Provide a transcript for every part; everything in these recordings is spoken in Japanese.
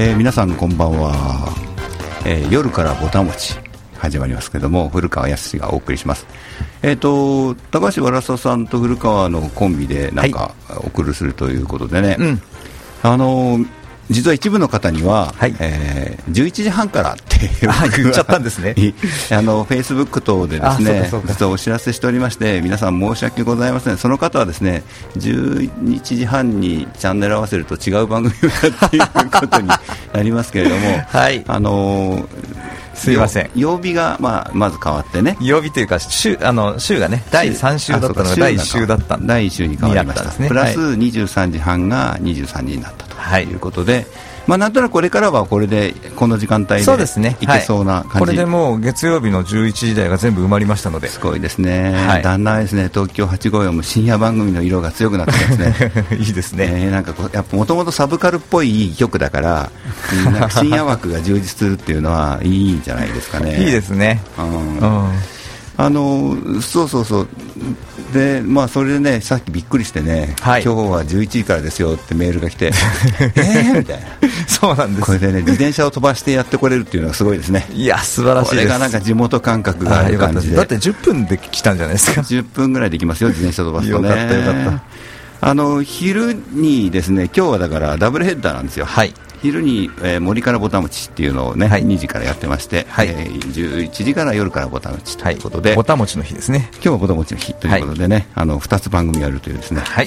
えー皆さんこんばんは、えー夜からぼたもち始まりますけども古川康がお送りします。えっ、と高橋わらささんと古川のコンビでなんか、お送りするということでね、うん。あのー実は一部の方には、はい。えー11時半からっていうあ言っちゃったんですね。いあのフェイスブック等でですね実はお知らせしておりまして皆さん申し訳ございません。その方はですね11時半にチャンネル合わせると違う番組をやっていることになりますけれども、はい。あのーすいません。よ曜日が、まあ、まず変わってね。曜日というか週あの週がね第3週だったのが第1週だった。第1週に変わりました。ね。プラスはい。23時半が23時になったとはいいうことで、まあ、なんとなくこれからはこれでこの時間帯でそうですね。いけそうなはい。感じ、これでもう月曜日の11時台が全部埋まりましたので。すごいですね、はい。だんだんですね東京854も深夜番組の色が強くなってますね。いいですね、えーなんかこうやっぱもともとサブカルっぽい曲だから深夜枠が充実するっていうのはいいんじゃないですかね。いいですね。うん。うんあのそうそうそう。でまあそれでねさっきびっくりしてね、はい。今日は11時からですよってメールが来て えーみたいな。そうなんです。これでね自転車を飛ばしてやってこれるっていうのがすごいですね。いや素晴らしいです。これがなんか地元感覚がある感じで。だって10分で来たんじゃないですか。10分ぐらいできますよ、自転車飛ばすとね。よかったよかった。あの昼にですね今日はだからダブルヘッダーなんですよ、はい昼に、えー森からぼたもちっていうのをね、はい。2時からやってまして、はい。えー11時から夜からぼたもちとはい。いうことで、ぼたもちの日ですね。今日はぼたもちの日ということでね、あの2つ番組やるというですね、はい。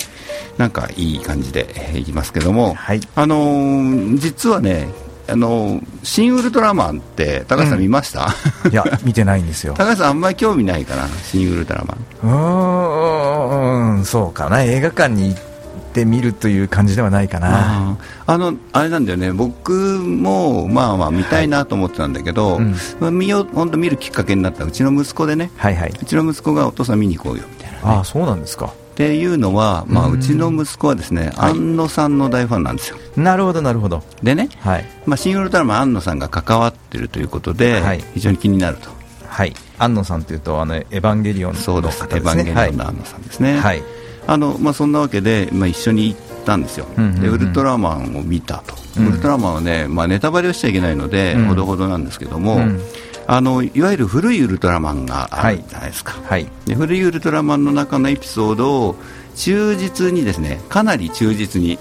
なんかいい感じでえーいきますけども、はい。あのー実はね、あのー新ウルトラマンって高橋さん見ました、いや見てないんですよ。高橋さんあんまり興味ないかな、新ウルトラマン。うーんそうかな。映画館に行って見るという感じではないかな。あのあれなんだよね、僕もまあまあ見たいなと思ってたんだけど、うん。まあ見よう本当見るきっかけになった。うちの息子でね、はいはい。うちの息子がお父さん見に行こうよみたいな、ね。ああそうなんですか。っていうのは、まあ、うんうちの息子はですね、はい。安野さんの大ファンなんですよ。なるほどなるほど。でね、はい。まあ、新ウルトラマン安野さんが関わってるということで、はい。非常に気になると。はい。安野さんというとあのエヴァンゲリオンのそうです、方エヴァンゲリオンのはい。安野さんですね。はいあのまあ、そんなわけで、まあ、一緒に行ったんですよ、うんうんうん。でウルトラマンを見たと、うん。ウルトラマンはね、まあ、ネタバレをしちゃいけないので、うん。ほどほどなんですけども、うん。あのいわゆる古いウルトラマンがあるじゃないですか、はい。で古いウルトラマンの中のエピソードを忠実にですねかなり忠実に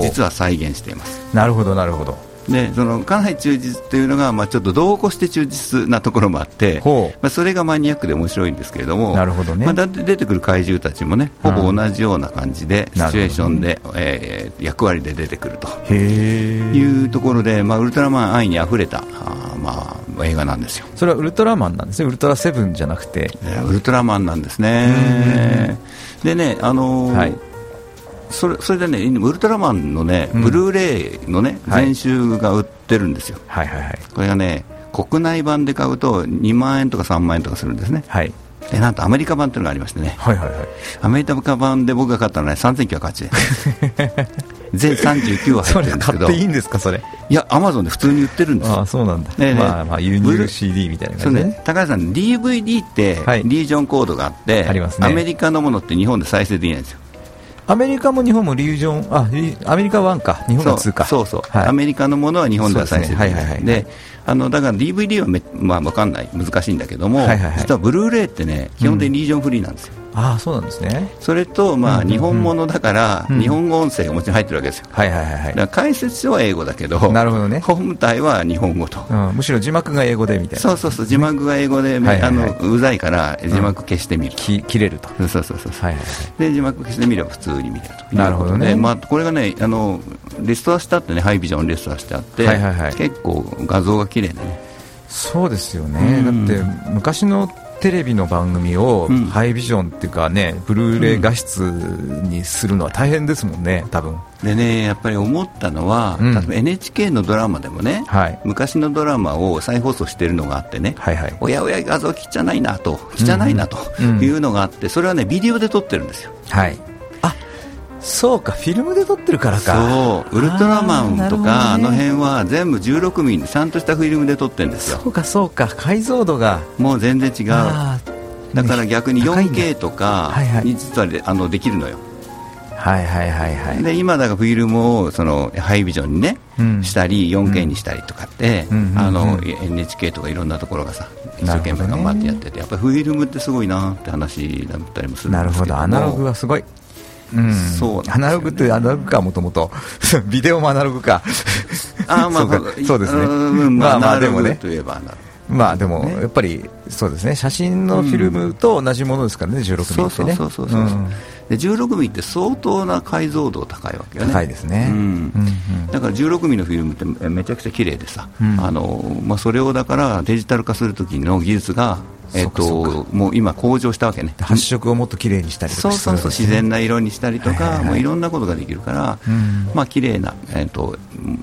実は再現しています。なるほどなるほどでそのかなり忠実というのが、まあ、ちょっと同行して忠実なところもあって、まあ、それがマニアックで面白いんですけれども、なるほどね。まあ、出てくる怪獣たちもね、ほぼ同じような感じで、シチュエーションで、えー役割で出てくると。いうところで、まあ、ウルトラマン愛にあふれたあー、まあ、映画なんですよ。それはウルトラマンなんですね。ウルトラセブンじゃなくて。えーウルトラマンなんですね。でね、あのーはいそれそれでね、ウルトラマンのね、うん。ブルーレイのね、はい。全集が売ってるんですよ。はいはいはい。これがね、国内版で買うと2万円とか3万円とかするんですね。はい。でなんとアメリカ版っていうのがありましてね、はいはいはい。アメリカ版で僕が買ったのは、ね、3980円。全39は入ってるんですけど、買っていいんですかそれ？いや、アマゾンで普通に売ってるんです。よ。ああそうなんだ、ねまあまあ輸入 CD みたいな感じでねね、高橋さん、DVD ってはい。リージョンコードがあって、ありますね。アメリカのものって日本で再生できないんですよ。アメリカも日本もリュージョンあリアメリカは1か日本が2か。そうそう、はい。アメリカのものは日本では再生でね。はいはいはいであのだから DVD はめ、まあ、分かんない。難しいんだけども、はいはいはい。実はブルーレイってね基本的にリージョンフリーなんですよ、ああそうなんですね。それと、まあ日本ものだから、うん。日本語音声がもちろん入ってるわけですよ。はいはいはいだから解説書は英語だけどなるほどね。本体は日本語と、はい、うん、むしろ字幕が英語でみたいな。そうそうそう字幕が英語で、あのうざいから字幕消してみると、き切れると。そうそうそうそう。はいはいはい。で字幕消してみれば普通に見れるとなるほどね。まあ、これがねあのリストアしてあってねハイビジョンリストアしてあって、はいはいはい。結構画像が綺麗でね。そうですよね、うん。だって昔のテレビの番組をうん。ハイビジョンっていうかね、ブルーレイ画質にするのは大変ですもんね、多分。でねやっぱり思ったのは、うん。NHK のドラマでもね、はい。昔のドラマを再放送してるのがあってね、はいはい。おやおや画像汚いなと汚いなとうんいうのがあって、それはねビデオで撮ってるんですよ。はい。あそうかフィルムで撮ってるからか。そう。ウルトラマンとかあ,、の辺は全部16ミリでちゃんとしたフィルムで撮ってるんですよ。そうかそうか。解像度が。もう全然違う。だから逆に高いんだ 4K とかに実はであのできるのよ。はいはいはいはい。で今だからフィルムをそのハイビジョンにね、うん。したり 4K にしたりとかって、あのうん NHK とかいろんなところがさ一生懸命頑張ってやってて、やっぱりフィルムってすごいなって話だったりもするんなるほですけど。もど。アナログはすごいうん。そうねアナログってアナログかもともと。ビデオもアナログか。あーまあそうか。そうですね。うんまあ、まあでもね。といえばアナログまあでもね。やっぱりそうですね。写真のフィルムと同じものですからね、16ミリってね。そうそうそう、ん。で16ミリって相当な解像度高いわけよね。高いですね。うん。うんだから16ミリのフィルムってめめちゃくちゃ綺麗でさ、うん。あのまあ、それをだからデジタル化する時の技術が、えっともう今向上したわけね。発色をもっと綺麗にしたりとかそうそうそう自然な色にしたりとか、はいはいはい。もういろんなことができるから、うん。まあ綺麗なえっと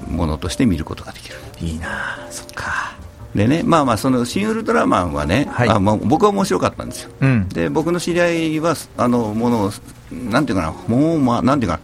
ものとして見ることができる。いいなそっかでねまあまあその新ウルトラマンはね、はいあまあ、僕は面白かったんですよ。うん。で僕の知り合いはあのものをなんていうかなもうまあなんていうかな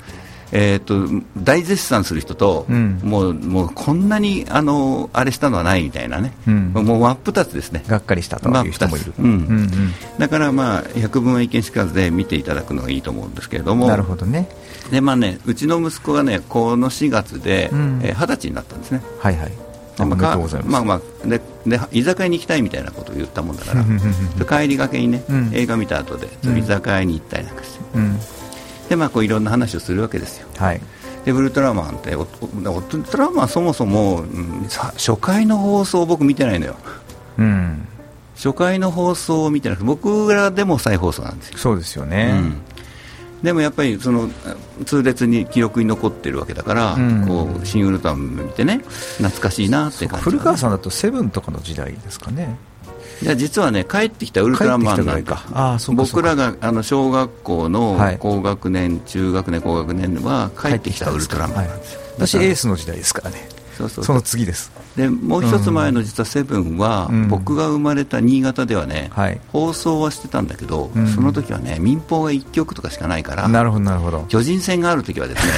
えー、と大絶賛する人と、うんもうもうこんなにあのあれしたのはないみたいなね、うんもう真っ二つですね、がっかりしたという人もいる、真っ二つ。うんうんだからまあ百聞は一見しかずで見ていただくのがいいと思うんですけれども、うんなるほどね。でまあね、うちの息子がねこの4月でうんえー二十、歳になったんですね。はいはいでまあまあまあでで居酒屋に行きたいみたいなことを言ったもんだから。帰りがけにね、うん。映画見た後で居酒屋に行ったりなんかして、うん。でまあこういろんな話をするわけですよ。はい。でウルトラマンってウルトラマンそもそも、うんさ初回の放送を僕見てないのよ。うん。初回の放送を見てなくて僕らでも再放送なんですよ、そうですよね、うんでもやっぱりその痛烈に記録に残ってるわけだから、うん。こう新ウルトラマン見てね懐かしいなって感じ、古川さんだとセブンとかの時代ですかね。いや実はね帰ってきたウルトラマンなんか。僕らがあの小学校のはい。高学年、中学年高学年は帰ってきたウルトラマンなんですよ、私エースの時代ですからね。そうそう。その次ですでもう一つ前の実はセブンは、うん。僕が生まれた新潟ではね、はい。放送はしてたんだけど、うん。その時はね民放が1局とかしかないからなるほどなるほど。巨人戦がある時はですね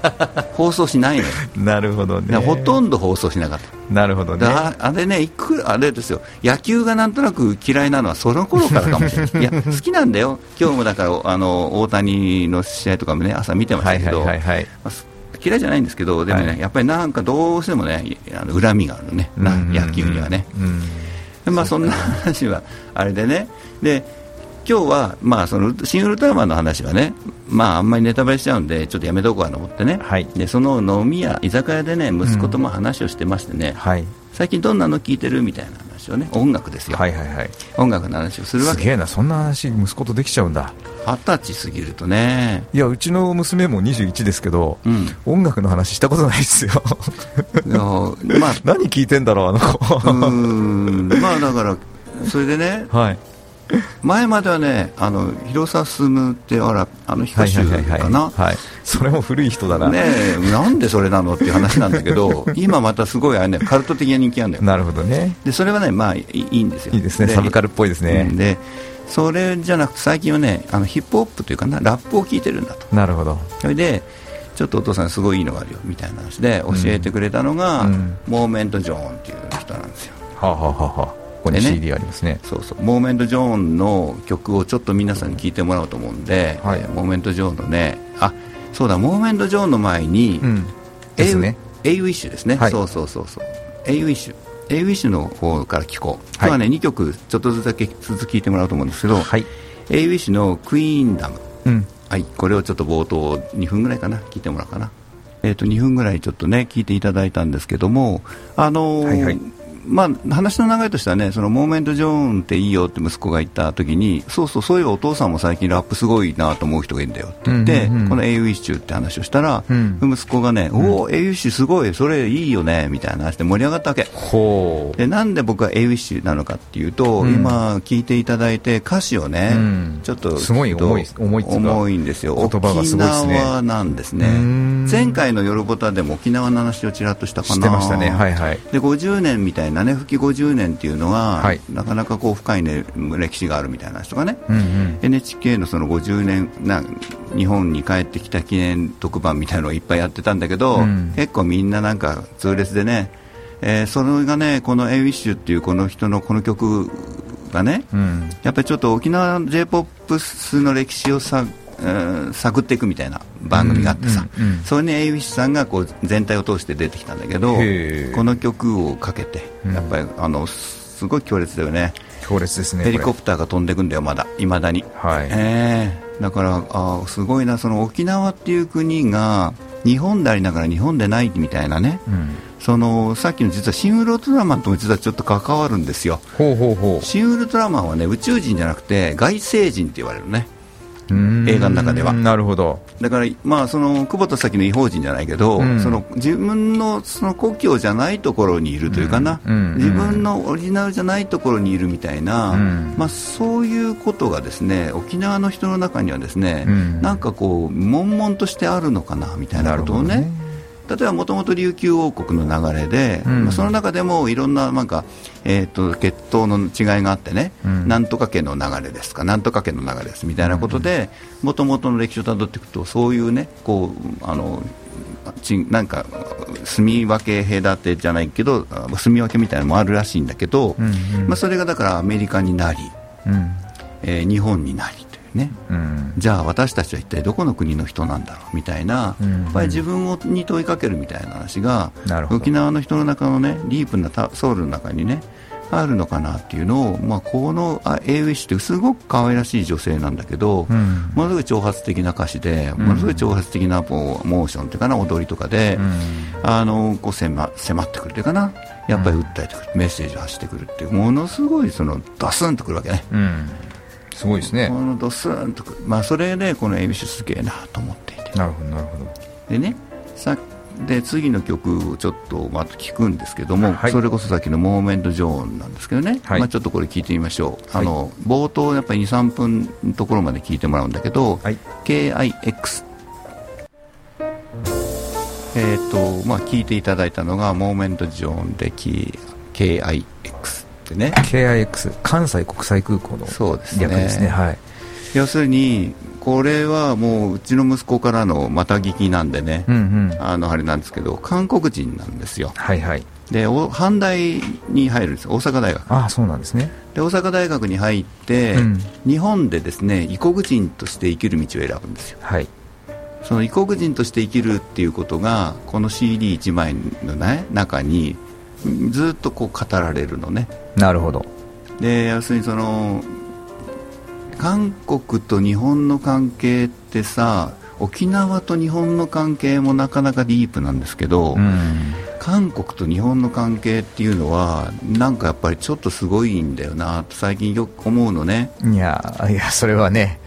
放送しないのよ。なるほどね。ほとんど放送しなかった。なるほどね。あれねいくらあれですよ。野球がなんとなく嫌いなのはその頃からかもしれない。いや好きなんだよ。今日もだからあの大谷の試合とかもね朝見てましはいはいたけど、はいはい。まあす嫌いじゃないんですけどでもね、はいやっぱりなんかどうしてもねあの恨みがあるね、なうん野球にはね、うん。でまあそんな話はあれでね。で今日はまあその新ウルトラマンの話はねまああんまりネタバレしちゃうんでちょっとやめとこうかと思ってね、はい。でその飲み屋居酒屋でね息子とも話をしてましてね、はい。最近どんなの聞いてる？みたいな話をね音楽ですよ、はいはいはい。音楽の話をするわけ。すげえなそんな話息子とできちゃうんだ。二十歳過ぎるとね。いやうちの娘も21ですけど、うん。音楽の話したことないですよ。まあ。何聞いてんだろうあの子。うーん。まあだからそれでね。はい前まではねあの広沢進ってあらあのヒカシュかな、はい、それも古い人だな、ねえなんでそれなのっていう話なんだけど 今またすごいあれ、ね、カルト的な人気なんだよ。なるほどね。でそれはねまあいいんですよ。いいですね。サブカルっぽいですね。うんでそれじゃなくて最近はねあのヒップホップというかなラップを聞いてるんだと。なるほど。それでちょっとお父さんすごいいいのがあるよみたいな話で教えてくれたのが、うん。モーメント・ジョーンっていう人なんですよ。はあ、はあはあはあ、ここに CD ありますね。そうそう。 Moment Joon の曲をちょっと皆さんに聞いてもらおうと思うんで、はい。えー Moment Joon のね。あそうだ Moment Joon の前に、うん。ですね。 Awich ですね、はい。そうそうそうそう。エイウィッシュエイウィッシュの方から聞こう。今はい。日はね、2曲ちょっとずつだけずつ聞いてもらおうと思うんですけど、はい。 Awich の Queendom。うん。はい。これをちょっと冒頭2分ぐらいかな。聞いてもらおうかな。えっ、と2分ぐらいちょっとね聞いていただいたんですけどもあのーはいはいまあ、話の流れとしてはね、その Moment Joon っていいよって息子が言った時に、そうそう、そういえばお父さんも最近ラップすごいなと思う人がいるんだよって言って、うんうんうん。この Awich って話をしたら、うん。息子がね、おお、 Awich すごい、それいいよねみたいな話で盛り上がったわけ。ほう。でなんで僕が Awich なのかっていうと、うん。今聞いていただいて歌詞をね、うん。ちょっとすごい重い重い重いんですよ。言葉がすごいですね。沖縄なんですね。うん。前回の夜ボタでも沖縄の話をちらっとしたかな。知ってましたね。はいはい。で50年みたいなね復帰50年っていうのは、はい。なかなかこう深い、ね、歴史があるみたいな話とかね、うんうん。NHK のその50年な日本に帰ってきた記念特番みたいなのをいっぱいやってたんだけど、うん。結構みんななんか痛烈でね、えーそれがねこの「Awich っていうこの人のこの曲がね、うん。やっぱりちょっと沖縄 j p o p の歴史をさうん探っていくみたいな番組があってさ、うんうんうん。それに Awich さんがこう全体を通して出てきたんだけどこの曲をかけてうん。やっぱりあのすごい強烈だよね。強烈ですねヘリコププターが飛んでくんだよまだ。いまだに、はい。えーだからあーすごいな。その沖縄っていう国が日本でありながら日本でないみたいなね。うん。そのさっきの実はシン・ウルトラマンとも実はちょっと関わるんですよ。ほうほうほシン・ウルトラマンはね宇宙人じゃなくて外星人って言われるね映画の中では。なるほど。だから、まあ、その久保田早紀の異邦人じゃないけど、うん。その自分のその故郷じゃないところにいるというかな、うん。うん。自分のオリジナルじゃないところにいるみたいな、うん。まあ、そういうことがですね沖縄の人の中にはですね、うん。なんかこう悶々としてあるのかなみたいなことをね例えばもともと琉球王国の流れで、うん。まあ、その中でもいろんななんか、えー、と血統の違いがあってね、うん。なんとか家の流れですか、なんとか家の流れですみたいなことで、もともとの歴史をたどっていくと、そういうね、こうあのちなんか住み分け隔てじゃないけど、あ住み分けみたいなのもあるらしいんだけど、うんうん。まあ、それがだからアメリカになり、うん。えー日本になりね。うん。じゃあ私たちは一体どこの国の人なんだろうみたいな、うん。やっぱり自分をに問いかけるみたいな話が沖縄の人の中のねディープなたソウルの中にねあるのかなっていうのを、まあ、このあ Awich ってすごく可愛らしい女性なんだけど、うん。ものすごい挑発的な歌詞で、うん。ものすごい挑発的なモーションっていうかな踊りとかで、うん。あのこう迫迫ってくるというかなやっぱり訴えてくる、メッセージを発してくるっていうものすごいそのドスンとくるわけね。うんすごいですね。このドスンとまあ、それでこの Awich すげえなと思っていて。なるほどなるほど。でねさで次の曲をちょっとまた聞くんですけども、はい。それこそさっきの「モーメント・ジョーン」なんですけどね、はい。まあ、ちょっとこれ聞いてみましょう、あの冒頭やっぱり23分のところまで聞いてもらうんだけど、はい。KIX えっ、とまあ聞いていただいたのが「モーメント・ジョーン」で KIX ってね。KIX 関西国際空港のそうですね。略ですね。はい。要するにこれはもううちの息子からのまた聞きなんでね、うんうん。あのあれなんですけど韓国人なんですよ。はいはい。でお阪大に入るんです大阪大学。ああそうなんですね。で大阪大学に入って、うん。日本でですね異国人として生きる道を選ぶんですよ。はい。その異国人として生きるっていうことがこの CD1 枚の、ね、中にうんずっとこう語られるのね。なるほど。で要するにその韓国と日本の関係ってさ沖縄と日本の関係もなかなかディープなんですけど、うん。韓国と日本の関係っていうのはなんかやっぱりちょっとすごいんだよなと最近よく思うのね。いやいやそれはね。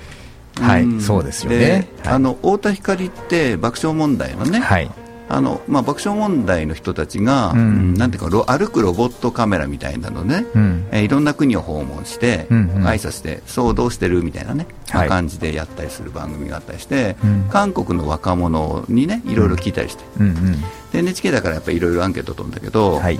はい、んそうですよでねはい。あの太田光って爆笑問題のね、はいあのまあ、爆笑問題の人たちが、なんていうかロ歩くロボットカメラみたいなのね、うん。えーいろんな国を訪問して、うんうん。挨拶して、そうどうしてるみたいなね、まあはい感じでやったりする番組があったりして、うん。韓国の若者にね、いろいろ聞いたりして、うんうん。で NHK だからやっぱりいろいろアンケート取るんだけど、はい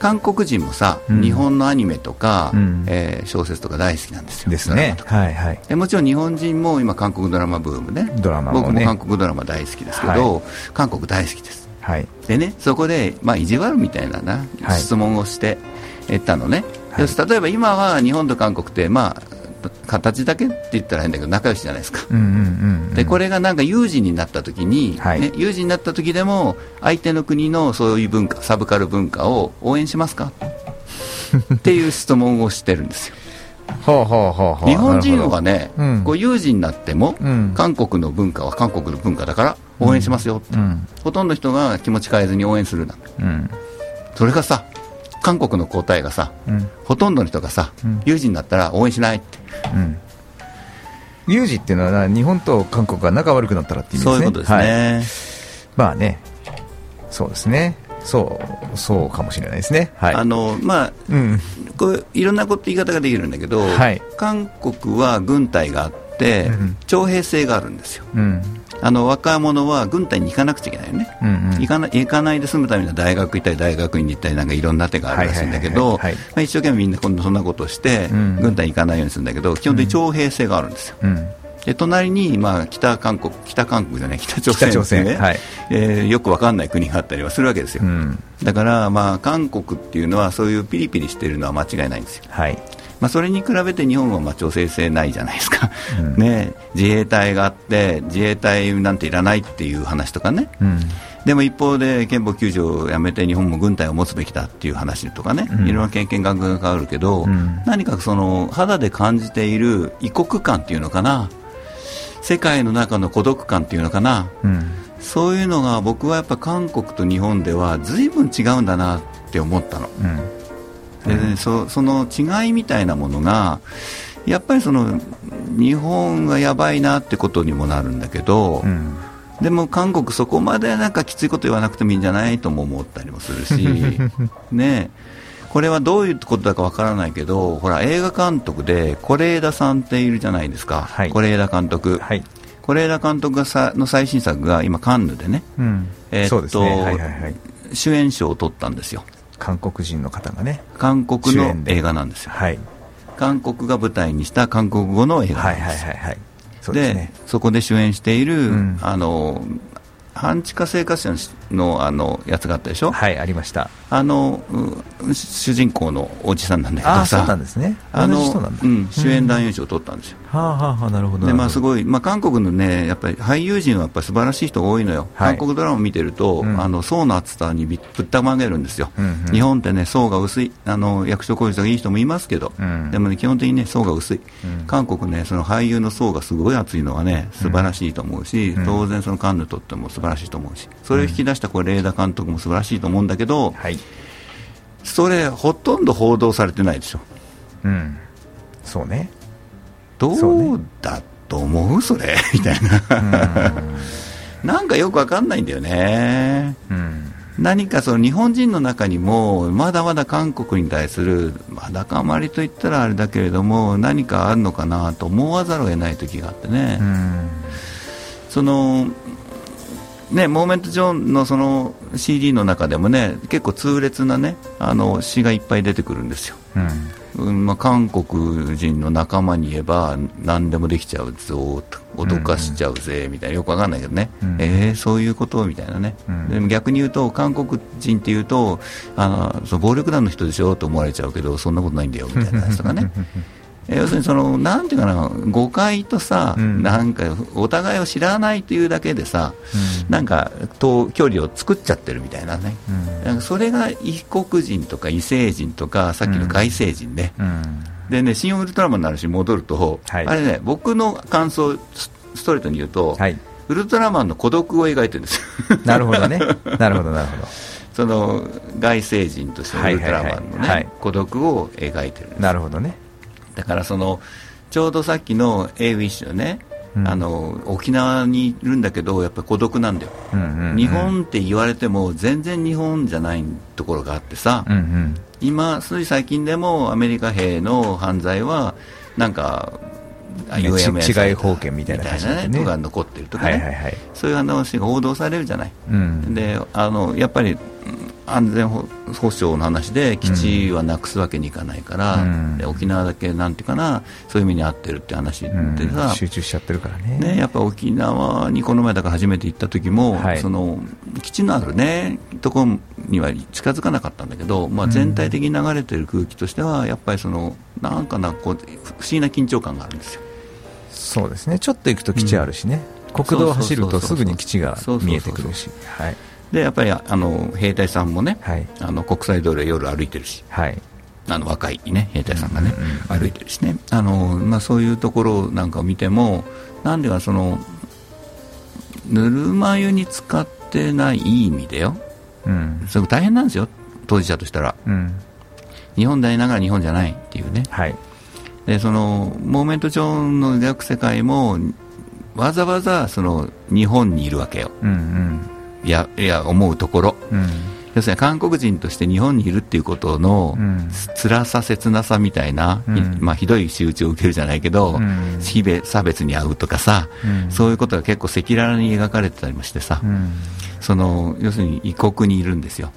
韓国人もさ、うん。日本のアニメとか、うん。えー小説とか大好きなんですよ。ですね。はいはい。でもちろん日本人も今、韓国ドラマブームね、ドラマもね。僕も韓国ドラマ大好きですけど、は韓国大好きです。はい。でね、そこで、まあ、意地悪みたいなな、はい。質問をしてえったのね、はい。で例えば今は日本と韓国って、まあ、形だけって言ったら変だけど仲良しじゃないですか。でこれがなんか有事になった時に、はい。ね、有事になった時でも相手の国のそういう文化サブカル文化を応援しますか？っていう質問をしてるんですよ。ほうほうほうほう。日本人はね、うん。こう有事になっても、うん。韓国の文化は韓国の文化だから応援しますよって、うん。ほとんどの人が気持ち変えずに応援するな。んてうん。それがさ韓国の答えがさうん。ほとんどの人がさ、うん。有事になったら応援しないって。うん。有事っていうのはな日本と韓国が仲悪くなったらっていうね。そういうことですね、はい。まあね。そうですね。そうそうかもしれないですね。はい。あのまあうん。こういろんなこと言い方ができるんだけど、はい。韓国は軍隊があって、うん。徴兵制があるんですよ。うんあの若者は軍隊に行かなくちゃいけないよね、うんうん。行かな行かないで済むためには大学行ったり大学院に行ったりなんかいろんな手があるらしいんだけど一生懸命みんな今度そんなことをして、うん軍隊に行かないようにするんだけど基本的に徴兵制があるんですよ、うんで隣に、まあ、北韓国北韓国じゃない北朝鮮北朝鮮。ってねはい。えーよくわかんない国があったりはするわけですよ、うん。だから、まあ、韓国っていうのはそういうピリピリしているのは間違いないんですよ。はいまあ、それに比べて日本はまあ調整性ないじゃないですか、うん。ね、自衛隊があって自衛隊なんていらないっていう話とかね、うん。でも一方で憲法9条をやめて日本も軍隊を持つべきだっていう話とかね、うん。いろんな経験が変わるけど、うん。何かその肌で感じている異国感っていうのかな、世界の中の孤独感っていうのかな、うん。そういうのが僕はやっぱ韓国と日本では随分違うんだなって思ったの。うん。でねそその違いみたいなものがやっぱりその日本がやばいなってことにもなるんだけど、うん。でも韓国、そこまでなんかきついこと言わなくてもいいんじゃないとも思ったりもするし、ね。これはどういうことだかわからないけど、ほら映画監督で是枝さんっているじゃないですか、はい。是枝監督、はい。是枝監督がさの最新作が今、カンヌでね、うん。えーっと主演賞を取ったんですよ、韓国人の方がね韓国の映画なんですよ、はい。韓国が舞台にした韓国語の映画なはいんです。よ。はいはいはい。そうですでねそこで主演している、うん。あの半地下生活者のあのやつがあったでしょ、はいありました。あのう主人公のおじさんなんだけどああそうなさんですね。あのうん、主演男優賞を取ったんですよ、はあはあはあなるほどでまあ、すいごい、まあ、韓国のねやっぱり俳優陣はやっぱり素晴らしい人が多いのよ、はい。韓国ドラマを見てると、うん。あの層の厚さにびぶったまげるんですよ、うんうん。日本ってね層が薄いあの役所広司がいい人もいますけど、うん。でもね基本的にね層が薄い、うん。韓国ねその俳優の層がすごい厚いのはね素晴らしいと思うし、うん。当然そのカンヌとっても素晴らしいと思うしそれを引き出したこれレーダー監督も素晴らしいと思うんだけど、はい。それほとんど報道されてないでしょ。うん。そうね。どそううだと思う？それ みたいな。なんかよくわかんないんだよね。うん。何かその日本人の中にもまだまだ韓国に対するまだかまりと言ったらあれだけれども何かあるのかなと思わざるを得ない時があってね、うん。そのね、モーメント・ジョンのその CD の中でもね結構痛烈なねあの詩がいっぱい出てくるんですよ、うん。うんまあ、韓国人の仲間に言えば何でもできちゃうぞと脅かしちゃうぜみたいな。よくわかんないけどね、うんえー、そういうことみたいなね、うん。でも逆に言うと韓国人っていうとあのその暴力団の人でしょ？と思われちゃうけどそんなことないんだよみたいなやつとかね。え ー要するにそのなんていうかな誤解とさ、うん。なんかお互いを知らないというだけでさ、なんかと距離を作っちゃってるみたいなね、うん。なんかそれが異国人とか異星人とかさっきの外星人ね、うん。でね新ウルトラマンの話に戻ると、はい。あれね僕の感想スストレートに言うと、はい。ウルトラマンの孤独を描いてるんですよ。なるほどね。なるほどなるほど。その外星人としてのウルトラマンのね、はい。はいはいはい孤独を描いてるなるほどねだからそのちょうどさっきの A ウィッシュね、うん。あの沖縄にいるんだけどやっぱり孤独なんだよ、うんうんうん。日本って言われても全然日本じゃないところがあってさ、うんうん。今つい最近でもアメリカ兵の犯罪はなんか違い法権みたいな感ねね。とか残ってるとかね、はいはいはい。そういう話が報道されるじゃない、うん。であのやっぱりうん安全保保障の話で基地はなくすわけにいかないから、うん。で沖縄だけなんていうかなそういう意味に合ってるって話でうん。さ、集中しちゃってるからね。ね、やっぱ沖縄にこの前だから初めて行った時も、はい。その基地のあるねところには近づかなかったんだけど、まあ、全体的に流れてる空気としてはやっぱりそのなんかなこう不思議な緊張感があるんですよ。そうですね。ちょっと行くと基地あるしね、国道を走るとすぐに基地が見えてくるし。はいでやっぱりあの兵隊さんもね、はい。あの国際通りを夜歩いてるしはい。あの若い、ね、兵隊さんがね、うんうんうん。歩いてるしね。あの、まあ、そういうところなんかを見てもなんでかそのぬるま湯に使ってないいい意味でよ。うん。すごく大変なんですよ当事者としたら。うん。日本でありながら日本じゃないっていうね。はい。でそのモーメントジョーンの描く世界もわざわざその日本にいるわけよ。うんいやいや思うところ。うん。うん要するに韓国人として日本にいるっていうことのうん。辛さ切なさみたいな、うん。ひまあ、ひどい仕打ちを受けるじゃないけど、うん。差別に遭うとかさ、うん。そういうことが結構赤裸々に描かれてたりもしてさ、うん。その要するに異国にいるんですよ。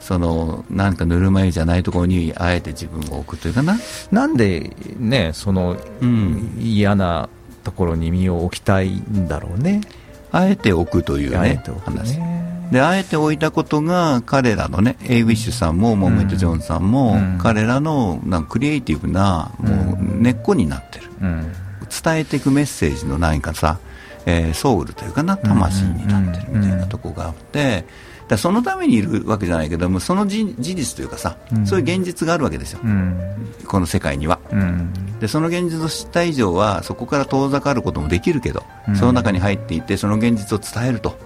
そのなんかぬるま湯じゃないところにあえて自分を置くというかな、なんでねそのうん、嫌なところに身を置きたいんだろうねあえて置くというね話ね。であえて置いたことが彼らのねエイ・ウィッシュさんもモーメント・ジョーンさんも、うん。彼らのなんかクリエイティブなもう根っこになってる、うん。伝えていくメッセージの何かさ、えーソウルというかな魂になってるみたいなとこがあって、だそのためにいるわけじゃないけどもその事事実というかさ、うん。そういう現実があるわけですよ、うん。この世界には。うん。でその現実を知った以上はそこから遠ざかることもできるけど、うん。その中に入っていてその現実を伝えると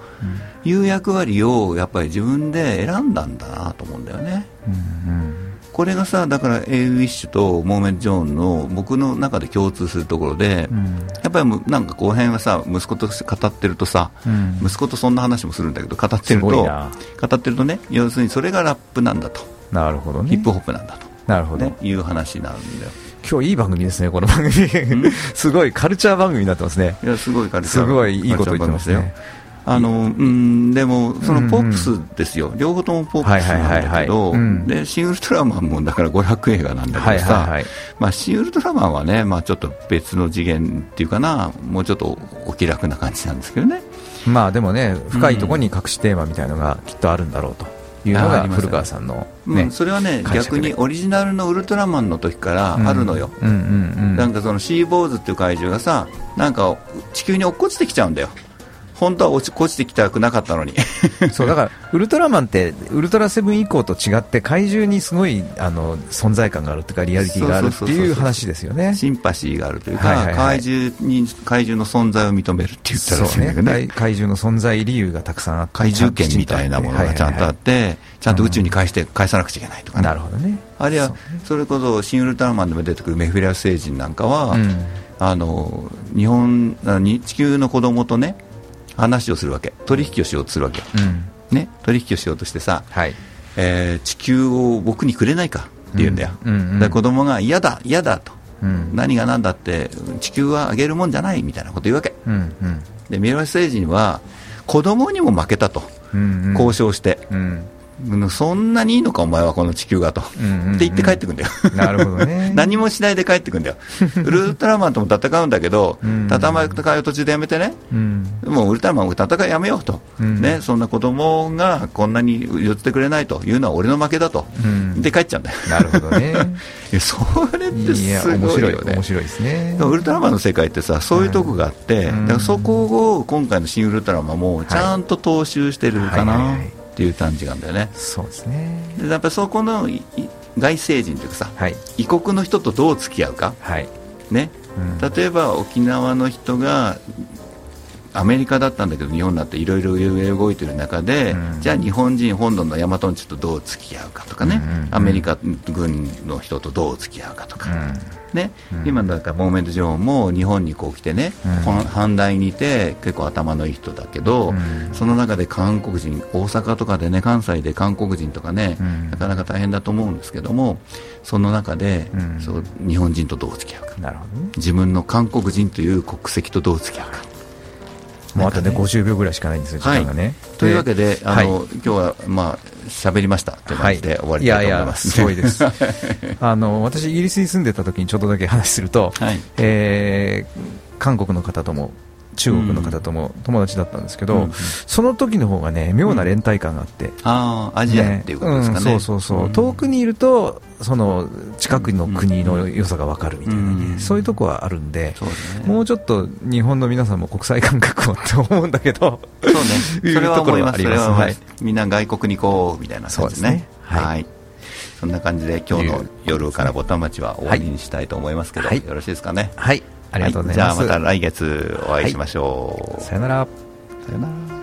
いう役割をやっぱり自分で選んだんだなと思うんだよね。うんこれがさだからエイ・ウィッシュとモーメント・ジョーンの僕の中で共通するところで、うん。やっぱりむなんかこの辺はさ息子と語ってるとさ、うん。息子とそんな話もするんだけど語ってると語ってるとね要するにそれがラップなんだと、なるほどね。ヒップホップなんだと、なるほど。ね、いう話になるんだよ。今日いい番組ですねこの番組。すごいカルチャー番組になってますね。いやすごいカルチャーすごいいいこと言ってますねあのうん、でも、そのポップスですよ、両方ともポップスなんだけどでシン・ウルトラマンもだから娯楽映画なんだけどさ、はいはいはい。まあ、シン・ウルトラマンはね、まあ、ちょっと別の次元っていうかな、もうちょっとお気楽な感じなんですけどね。まあでもね深いところに隠しテーマみたいのがきっとあるんだろうと。いうのが古川さんのうんね。それはね、逆にオリジナルのウルトラマンの時からあるのよ。うんうんうん。なんかそのシーボーズっていう怪獣がさ、なんか地球に落っこちてきちゃうんだよ。本当は落ち落ちてきたくなかったのに。そうだからウルトラマンってウルトラセブン以降と違って怪獣にすごいあの存在感があるっていうかリアリティがあるっていう話ですよね。シンパシーがあるというか、はいはいはい。怪獣に怪獣の存在を認めるって言ったらしいんだけどね。怪怪獣の存在理由がたくさんあって怪獣権みたいなものがちゃんとあって、ちゃんと宇宙に返して、返さなくちゃいけないとかね。なるほどね。あるいはそれこそ新ウルトラマンでも出てくるメフィラス星人なんかは、うん。あの日本地球の子供とね話をするわけ。取引をしようとするわけよ、うん。ね、取引をしようとしてさ、はい。えー地球を僕にくれないかって言うんだよ、うん。うん。うん。で子供が嫌だ嫌だと、うん。何が何だって地球はあげるもんじゃないみたいなこと言うわけ。うん。うん。でメフィラス星人は子供にも負けたと、うん。うん。交渉して、そんなにいいのかお前はこの地球がと、うんうんうん。って言って帰ってくんだよ。なるほどね。何もしないで帰ってくんだよ。ウルトラマンとも戦うんだけど、うん。戦いを途中でやめてね。うん。もうウルトラマン戦いやめようと、うん。ね、そんな子供がこんなに寄ってくれないと。いうのは俺の負けだと、うん。で帰っちゃうんだよ。なるほどね。いやそれってすごいよね。面白いですね。ウルトラマンの世界ってさそういうとこがあって、うん。だからそこを今回の新ウルトラマンもちゃんと踏襲してるかな。はいはいはいはいっていう感じがあるんだよねそうですね。でやっぱりそこの外星人というかさはい。異国の人とどう付き合うかはい。ねうん例えば沖縄の人がアメリカだったんだけど日本になっていろいろ動いてる中で、うん。じゃあ日本人本土の大和んちとどう付き合うかとかね、うん。うん。うんアメリカ軍の人とどう付き合うかとか、うん。ね。うん。今だからモーメント・ジョーンも日本にこう来てね、うん。この反対にいて結構頭のいい人だけど、うん。その中で韓国人大阪とかでね関西で韓国人とかね、うん。なかなか大変だと思うんですけどもその中で、うん。そう日本人とどう付き合うか。なるほどね。自分の韓国人という国籍とどう付き合うか。もうあとね、ね50秒ぐらいしかないんですよ、時間がね。というわけで、あの、はい。今日はまあ喋りましたという感じで終わりいやいや、たいと思います。すごいです。あの私、イギリスに住んでた時にちょっとだけ話すると、はい。えー韓国の方とも中国の方とも友達だったんですけど、うんうん。その時の方がね妙な連帯感があって、ああ、アジアっていうことですかね。うんそうそうそう、ん。遠くにいるとその近くの国の良さが分かるみたいなね、うんそういうとこはあるんで、ね。もうちょっと日本の皆さんも国際感覚をって思うんだけど、そうね。いうそれは思います。ところはいみんな外国に行こうみたいな感じですねそうですね。はいはい。そんな感じで今日の夜からボタン町は終わりにしたいと思いますけど、はいよろしいですかね？はい、ありがとうございます。はじゃあまた来月お会いしましょう。さよなら。さよなら。